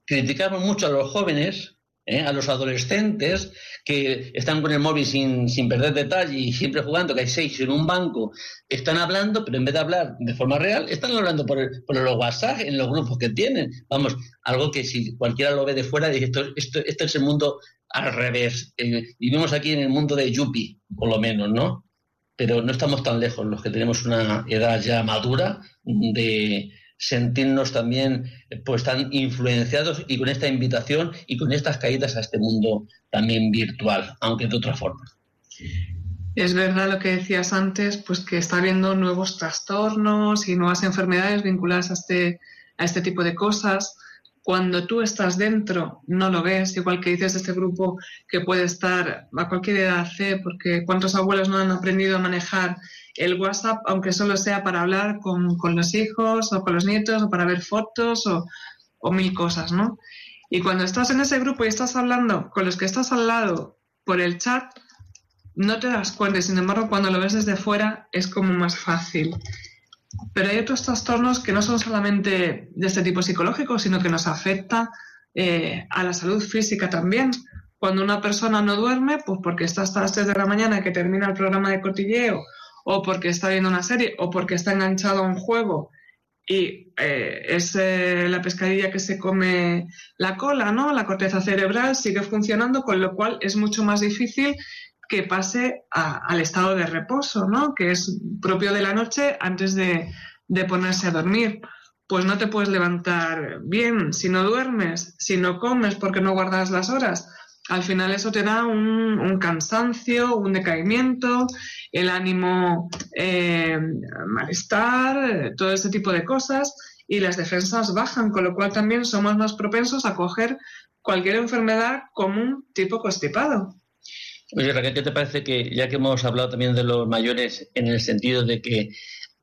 criticamos mucho a los jóvenes ¿eh? a los adolescentes que están con el móvil sin, sin, perder detalle y siempre jugando, que hay seis en un banco, están hablando, pero en vez de hablar de forma real, están hablando por, por los WhatsApp en los grupos que tienen. Vamos, algo que si cualquiera lo ve de fuera, dice, esto, esto, este es el mundo al revés. Eh, vivimos aquí en el mundo de Yuppie, por lo menos, ¿no? Pero no estamos tan lejos los que tenemos una edad ya madura de sentirnos también pues tan influenciados y con esta invitación y con estas caídas a este mundo también virtual, aunque de otra forma. Es verdad lo que decías antes, pues que está habiendo nuevos trastornos y nuevas enfermedades vinculadas a este, a este tipo de cosas. Cuando tú estás dentro, no lo ves, igual que dices este grupo que puede estar a cualquier edad, ¿eh? porque cuántos abuelos no han aprendido a manejar el WhatsApp, aunque solo sea para hablar con, los hijos o con los nietos o para ver fotos o, o, mil cosas, ¿no? Y cuando estás en ese grupo y estás hablando con los que estás al lado por el chat, no te das cuenta. Sin embargo, cuando lo ves desde fuera es como más fácil. Pero hay otros trastornos que no son solamente de este tipo psicológico, sino que nos afecta eh, a la salud física también. Cuando una persona no duerme, pues porque está hasta las 3 de la mañana que termina el programa de cotilleo o porque está viendo una serie, o porque está enganchado a un juego y eh, es la pescadilla que se come la cola, ¿no? La corteza cerebral sigue funcionando, con lo cual es mucho más difícil que pase al estado de reposo, ¿no? Que es propio de la noche antes de, de ponerse a dormir. Pues no te puedes levantar bien si no duermes, si no comes porque no guardas las horas al final eso te da un, cansancio, un decaimiento, el ánimo eh, malestar, todo ese tipo de cosas y las defensas bajan, con lo cual también somos más propensos a coger cualquier enfermedad común tipo constipado. Oye, Raquel, ¿qué te parece que ya que hemos hablado también de los mayores en el sentido de que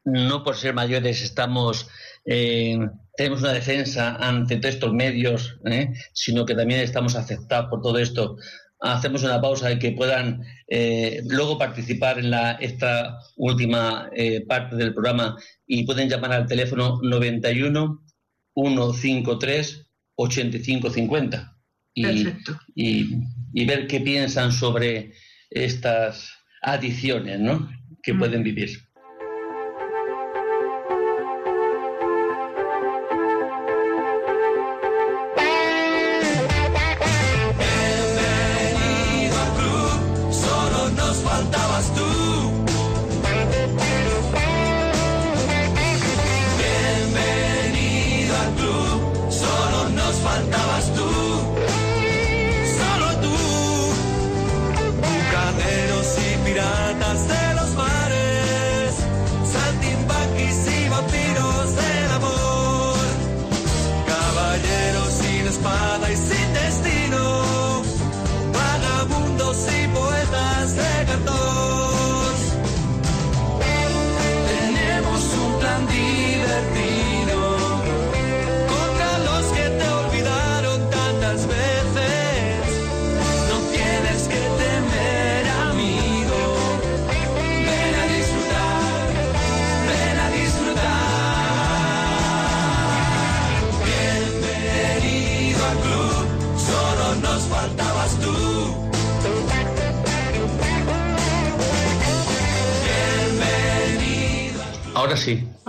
no por ser mayores estamos eh, tenemos una defensa ante todos estos medios, ¿eh? sino que también estamos aceptados por todo esto. Hacemos una pausa y que puedan eh, luego participar en la, esta última parte del programa y pueden llamar al teléfono 91 153 8550 y, y, y ver qué piensan sobre estas adicciones ¿no? que mm. pueden vivir.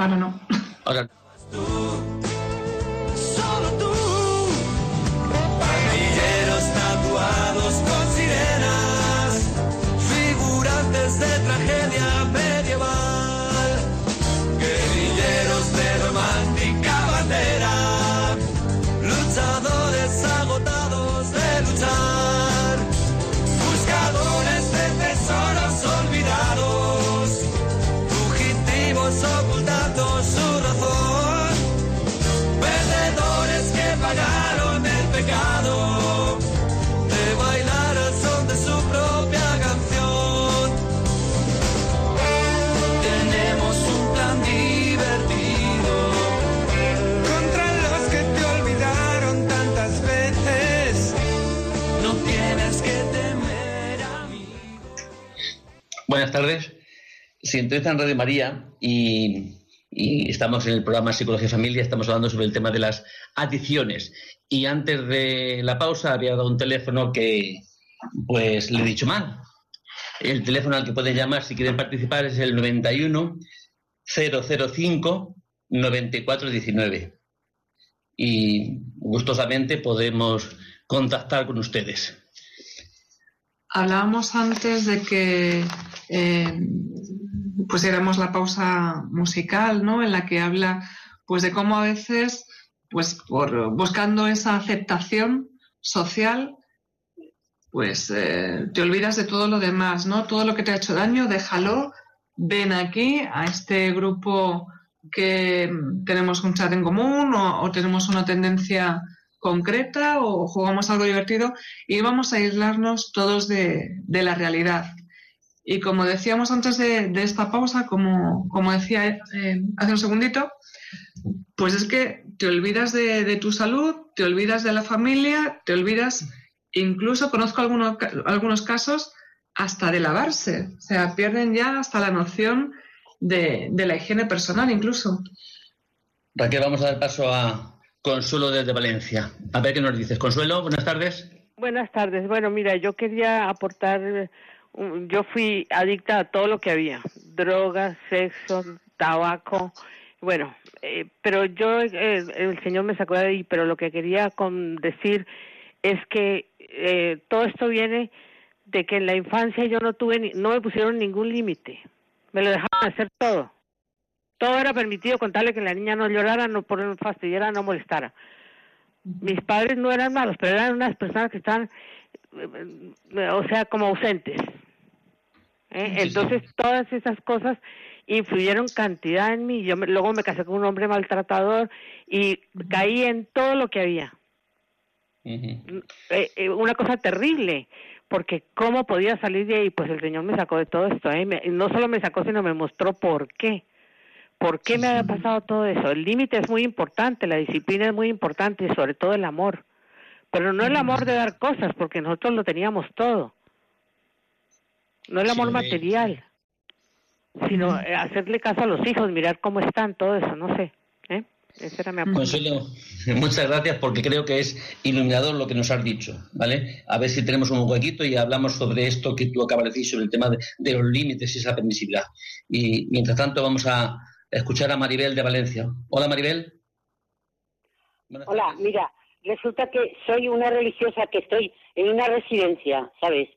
Ahora no. Tardes. Sintonizan Radio María y y estamos en el programa Psicología y Familia, estamos hablando sobre el tema de las adicciones. Y antes de la pausa había dado un teléfono que, pues, le he dicho mal. El teléfono al que pueden llamar si quieren participar es el 91 005 9419. Y gustosamente podemos contactar con ustedes. Hablábamos antes de que eh, pusiéramos la pausa musical, ¿no? En la que habla, pues, de cómo a veces, pues, por buscando esa aceptación social, pues, eh, te olvidas de todo lo demás, ¿no? Todo lo que te ha hecho daño, déjalo, ven aquí a este grupo que tenemos un chat en común o, tenemos una tendencia concreta o jugamos algo divertido y vamos a aislarnos todos de la realidad. Y como decíamos antes de, esta pausa, como, como decía eh, hace un segundito, pues es que te olvidas de, tu salud, te olvidas de la familia, te olvidas, incluso conozco algunos, algunos casos, hasta de lavarse. O sea, pierden ya hasta la noción de, de la higiene personal incluso. Raquel, vamos a dar paso a Consuelo desde Valencia. A ver qué nos dices. Consuelo, buenas tardes. Buenas tardes. Bueno, mira, yo quería aportar yo fui adicta a todo lo que había, drogas, sexo, tabaco, bueno, eh, pero yo, eh, el Señor me sacó de ahí, pero lo que quería con decir es que eh, todo esto viene de que en la infancia yo no tuve, ni, no me pusieron ningún límite, me lo dejaban hacer todo. Todo era permitido contarle que la niña no llorara, no por fastidiara, no molestara. Mis padres no eran malos, pero eran unas personas que estaban, o sea, como ausentes. ¿eh? Entonces, todas esas cosas influyeron cantidad en mí. Yo luego me casé con un hombre maltratador y caí en todo lo que había. Eh, eh, una cosa terrible, porque cómo podía salir de ahí, pues el Señor me sacó de todo esto. no solo me sacó, sino me mostró por qué. ¿Por qué me había pasado todo eso? El límite es muy importante, la disciplina es muy importante y sobre todo el amor. Pero no el amor de dar cosas, porque nosotros lo teníamos todo no el amor material, sino eh, hacerle caso a los hijos, mirar cómo están, todo eso, no sé. ¿eh? Ese era mi Consuelo, muchas gracias porque creo que es iluminador lo que nos has dicho, ¿vale? A ver si tenemos un huequito y hablamos sobre esto que tú acabas de decir, sobre el tema de, los límites y esa permisibilidad. Y mientras tanto vamos a escuchar a Maribel de Valencia. Hola Maribel. Hola, mira, resulta que soy una religiosa que estoy en una residencia, ¿sabes?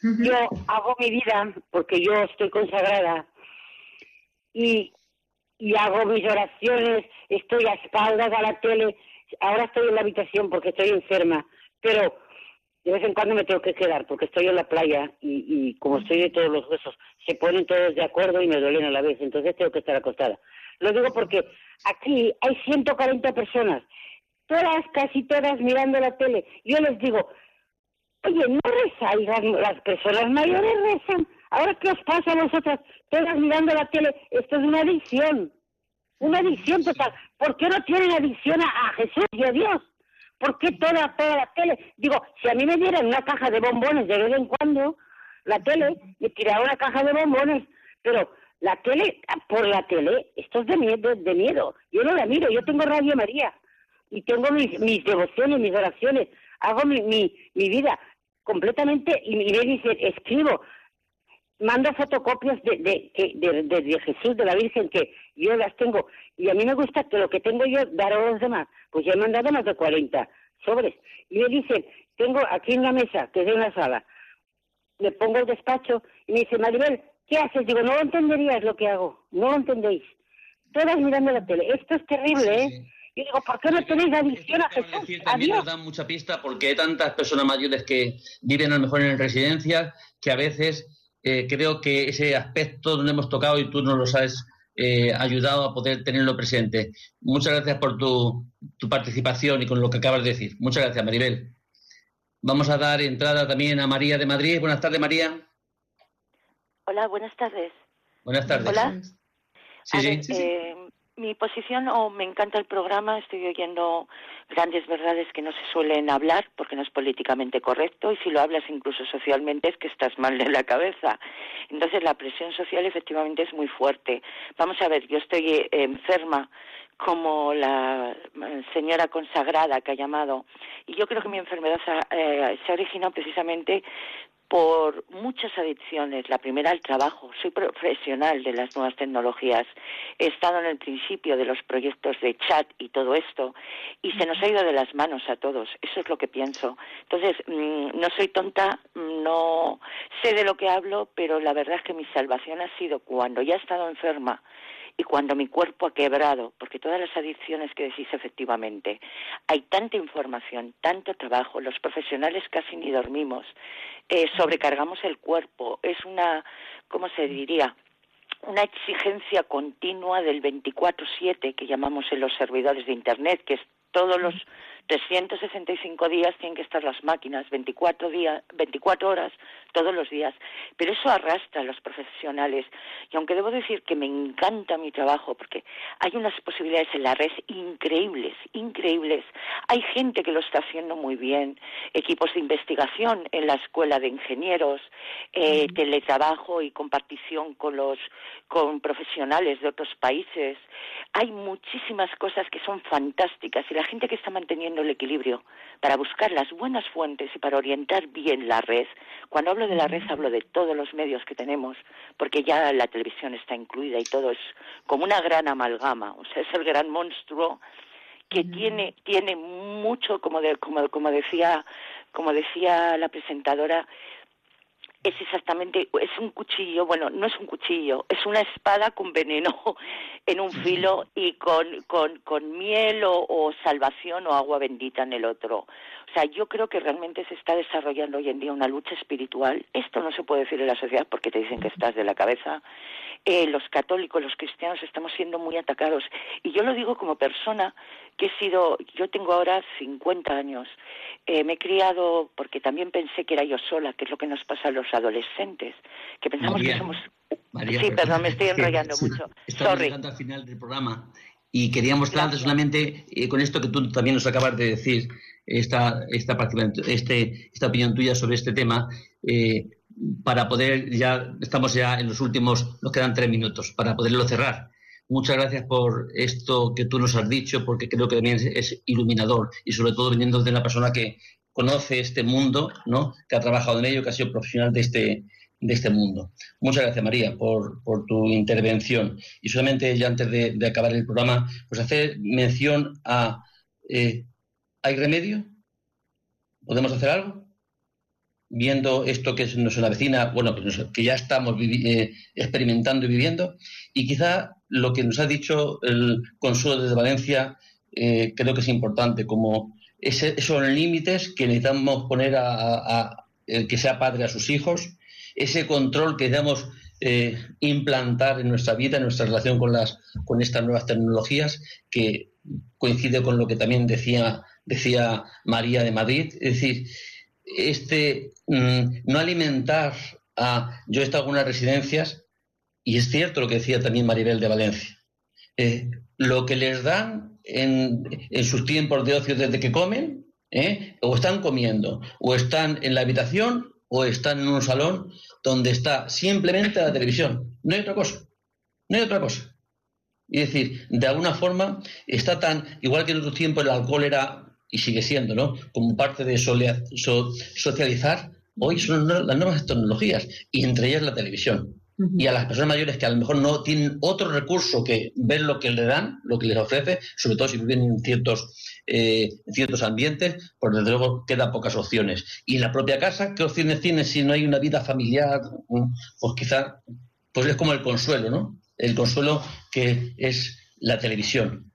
Yo hago mi vida porque yo estoy consagrada y, y hago mis oraciones, estoy a espaldas a la tele. Ahora estoy en la habitación porque estoy enferma, pero de vez en cuando me tengo que quedar porque estoy en la playa y, y como estoy de todos los huesos, se ponen todos de acuerdo y me duelen a la vez, entonces tengo que estar acostada. Lo digo porque aquí hay 140 personas, todas, casi todas mirando la tele. Yo les digo, Oye, no rezáis, las, personas mayores rezan. Ahora, ¿qué os pasa a vosotras? Todas mirando la tele. Esto es una adicción. Una adicción total. ¿Por qué no tienen adicción a, Jesús y a Dios? ¿Por qué toda, toda la tele? Digo, si a mí me dieran una caja de bombones de vez en cuando, la tele, me tiraba una caja de bombones. Pero la tele, por la tele, esto es de miedo, de miedo. Yo no la miro, yo tengo Radio María. Y tengo mis, mis devociones, mis oraciones. Hago mi, mi, mi vida completamente y, me dice, escribo, mando fotocopias de, de, de, Jesús, de la Virgen, que yo las tengo. Y a mí me gusta que lo que tengo yo, dar a los demás. Pues ya he mandado más de 40 sobres. Y me dicen, tengo aquí en la mesa, que es en la sala, le pongo el despacho y me dice, Maribel, ¿qué haces? Digo, no lo entenderías lo que hago, no lo entendéis. Todas mirando la tele. Esto es terrible, ¿eh? Y digo, ¿por qué no tenéis adicción a Jesús? también nos dan mucha pista porque hay tantas personas mayores que viven a lo mejor en residencias que a veces eh, creo que ese aspecto donde hemos tocado y tú nos lo has eh, ayudado a poder tenerlo presente. Muchas gracias por tu, tu participación y con lo que acabas de decir. Muchas gracias, Maribel. Vamos a dar entrada también a María de Madrid. Buenas tardes, María. Hola, buenas tardes. Buenas tardes. Hola. Sí, sí. Eh, mi posición, o me encanta el programa, estoy oyendo grandes verdades que no se suelen hablar porque no es políticamente correcto y si lo hablas incluso socialmente es que estás mal de la cabeza. Entonces la presión social efectivamente es muy fuerte. Vamos a ver, yo estoy eh, enferma como la señora consagrada que ha llamado. Y yo creo que mi enfermedad eh, se ha originado precisamente por muchas adicciones. La primera, el trabajo. Soy profesional de las nuevas tecnologías. He estado en el principio de los proyectos de chat y todo esto y se nos ha ido de las manos a todos. Eso es lo que pienso. Entonces, mm, no soy tonta, no sé de lo que hablo, pero la verdad es que mi salvación ha sido cuando ya he estado enferma y cuando mi cuerpo ha quebrado, porque todas las adicciones que decís efectivamente, hay tanta información, tanto trabajo, los profesionales casi ni dormimos, eh, sobrecargamos el cuerpo, es una, ¿cómo se diría? Una exigencia continua del 24/7 que llamamos en los servidores de Internet, que es todos los 365 días tienen que estar las máquinas, 24, días, 24 horas todos los días. Pero eso arrastra a los profesionales. Y aunque debo decir que me encanta mi trabajo, porque hay unas posibilidades en la red increíbles, increíbles. Hay gente que lo está haciendo muy bien, equipos de investigación en la escuela de ingenieros, eh, teletrabajo y compartición con los con profesionales de otros países. Hay muchísimas cosas que son fantásticas y la gente que está manteniendo el equilibrio para buscar las buenas fuentes y para orientar bien la red. Cuando hablo de la red hablo de todos los medios que tenemos, porque ya la televisión está incluida y todo es como una gran amalgama, o sea, es el gran monstruo que tiene tiene mucho como como como decía como decía la presentadora es exactamente, es un cuchillo, bueno, no es un cuchillo, es una espada con veneno en un filo y con, con, con miel o, o, salvación o agua bendita en el otro. O sea, yo creo que realmente se está desarrollando hoy en día una lucha espiritual. Esto no se puede decir en la sociedad porque te dicen que estás de la cabeza eh, los católicos, los cristianos estamos siendo muy atacados. Y yo lo digo como persona que he sido, yo tengo ahora 50 años, eh, me he criado porque también pensé que era yo sola, que es lo que nos pasa a los adolescentes, que pensamos que somos... sí, perdón, me estoy enrollando mucho. Estamos llegando al final del programa y quería mostrarte solamente eh, con esto que tú también nos acabas de decir, esta, esta, este, esta opinión tuya sobre este tema, eh, para poder, ya estamos ya en los últimos, nos quedan tres minutos, para poderlo cerrar. Muchas gracias por esto que tú nos has dicho, porque creo que también es, iluminador y sobre todo viniendo de una persona que conoce este mundo, ¿no? que ha trabajado en ello, que ha sido profesional de este, de este mundo. Muchas gracias, María, por, por tu intervención. Y solamente ya antes de, acabar el programa, pues hacer mención a, eh, ¿hay remedio? ¿Podemos hacer algo? Viendo esto que nos avecina, bueno, que ya estamos eh, experimentando y viviendo, y quizá lo que nos ha dicho el Consuelo desde Valencia eh, creo que es importante, como esos límites que necesitamos poner a, que sea padre a sus hijos, ese control que debemos eh, implantar en nuestra vida, en nuestra relación con, las, con estas nuevas tecnologías, que coincide con lo que también decía, decía María de Madrid, es decir, este mm, no alimentar a yo he estado en algunas residencias y es cierto lo que decía también Maribel de Valencia eh, lo que les dan en, sus tiempos de ocio desde que comen eh, o están comiendo o están en la habitación o están en un salón donde está simplemente la televisión. No hay otra cosa no hay otra cosa. Es decir, de alguna forma está tan, igual que en otros tiempos el alcohol era y sigue siendo, ¿no? Como parte de socializar, hoy son las nuevas tecnologías y entre ellas la televisión. Y a las personas mayores que a lo mejor no tienen otro recurso que ver lo que le dan, lo que les ofrece, sobre todo si viven en ciertos, eh, ciertos ambientes, pues desde luego quedan pocas opciones. Y en la propia casa, ¿qué opciones tiene si no hay una vida familiar? Pues quizá pues es como el consuelo, ¿no? El consuelo que es la televisión.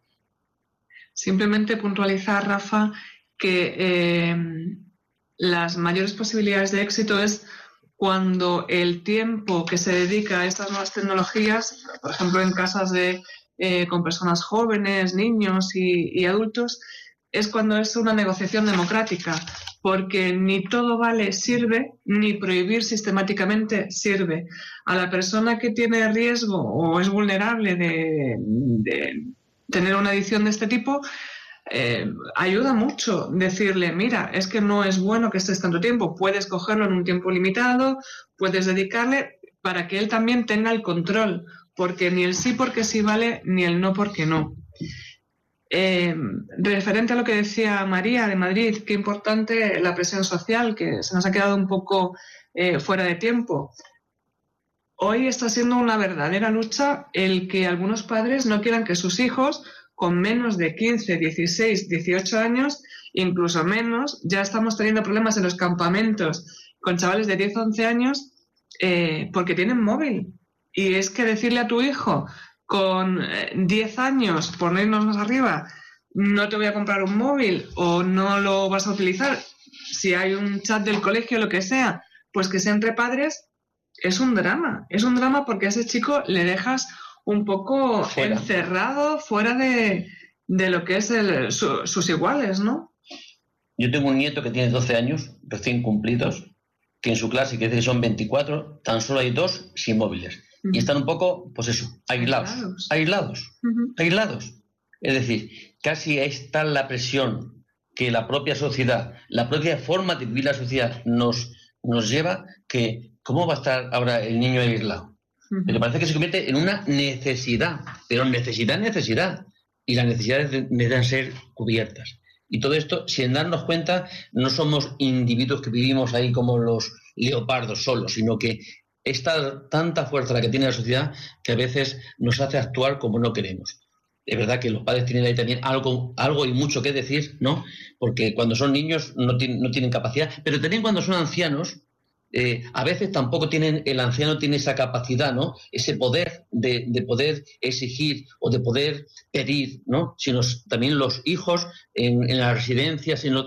Simplemente puntualizar, Rafa, que eh, las mayores posibilidades de éxito es cuando el tiempo que se dedica a estas nuevas tecnologías, por ejemplo en casas de, eh, con personas jóvenes, niños y, adultos, es cuando es una negociación democrática, porque ni todo vale sirve, ni prohibir sistemáticamente sirve. A la persona que tiene riesgo o es vulnerable de, tener una adicción de este tipo, eh, ayuda mucho decirle, mira, es que no es bueno que estés tanto tiempo, puedes cogerlo en un tiempo limitado, puedes dedicarle para que él también tenga el control, porque ni el sí porque sí vale, ni el no porque no. Eh, referente a lo que decía María de Madrid, qué importante la presión social, que se nos ha quedado un poco eh, fuera de tiempo. Hoy está siendo una verdadera lucha el que algunos padres no quieran que sus hijos con menos de 15, 16, 18 años, incluso menos, ya estamos teniendo problemas en los campamentos con chavales de 10, 11 años eh, porque tienen móvil. Y es que decirle a tu hijo, con 10 eh, años, ponernos más arriba, no te voy a comprar un móvil o no lo vas a utilizar, si hay un chat del colegio, lo que sea, pues que sea entre padres, es un drama. Es un drama porque a ese chico le dejas un poco encerrado fuera de, lo que es sus iguales, ¿no? Yo tengo un nieto que tiene 12 años, recién cumplidos, que en su clase, que dice que son 24, tan solo hay dos sin móviles y están un poco, pues eso, aislados, aislados, aislados. Es decir, casi está la presión que la propia sociedad, la propia forma de vivir la sociedad nos, nos lleva que, ¿cómo va a estar ahora el niño aislado? Me parece que se convierte en una necesidad, pero necesidad, necesidad. Y las necesidades necesitan ser cubiertas. Y todo esto, sin darnos cuenta, no somos individuos que vivimos ahí como los leopardos solos, sino que está tanta fuerza la que tiene la sociedad que a veces nos hace actuar como no queremos. Es verdad que los padres tienen ahí también algo, algo y mucho que decir, ¿no? Porque cuando son niños no, no tienen capacidad, pero también cuando son ancianos eh, a veces tampoco tienen, el anciano tiene esa capacidad, ¿no? Ese poder de, poder exigir o de poder pedir, ¿no? Sino también los hijos en, las residencias, en,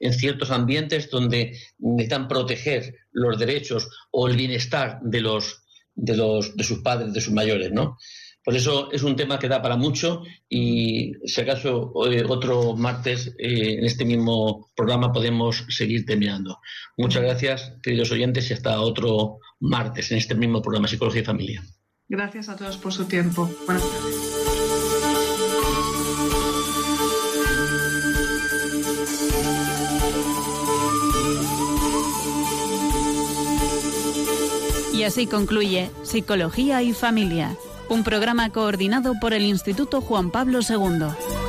en, ciertos ambientes donde necesitan proteger los derechos o el bienestar de los, de los, de sus padres, de sus mayores, ¿no? Por eso es un tema que da para mucho y si acaso otro martes eh, en este mismo programa podemos seguir terminando. Muchas gracias, queridos oyentes, y hasta otro martes en este mismo programa Psicología y Familia. Gracias a todos por su tiempo. Buenas tardes. Y así concluye Psicología y Familia un programa coordinado por el Instituto Juan Pablo II.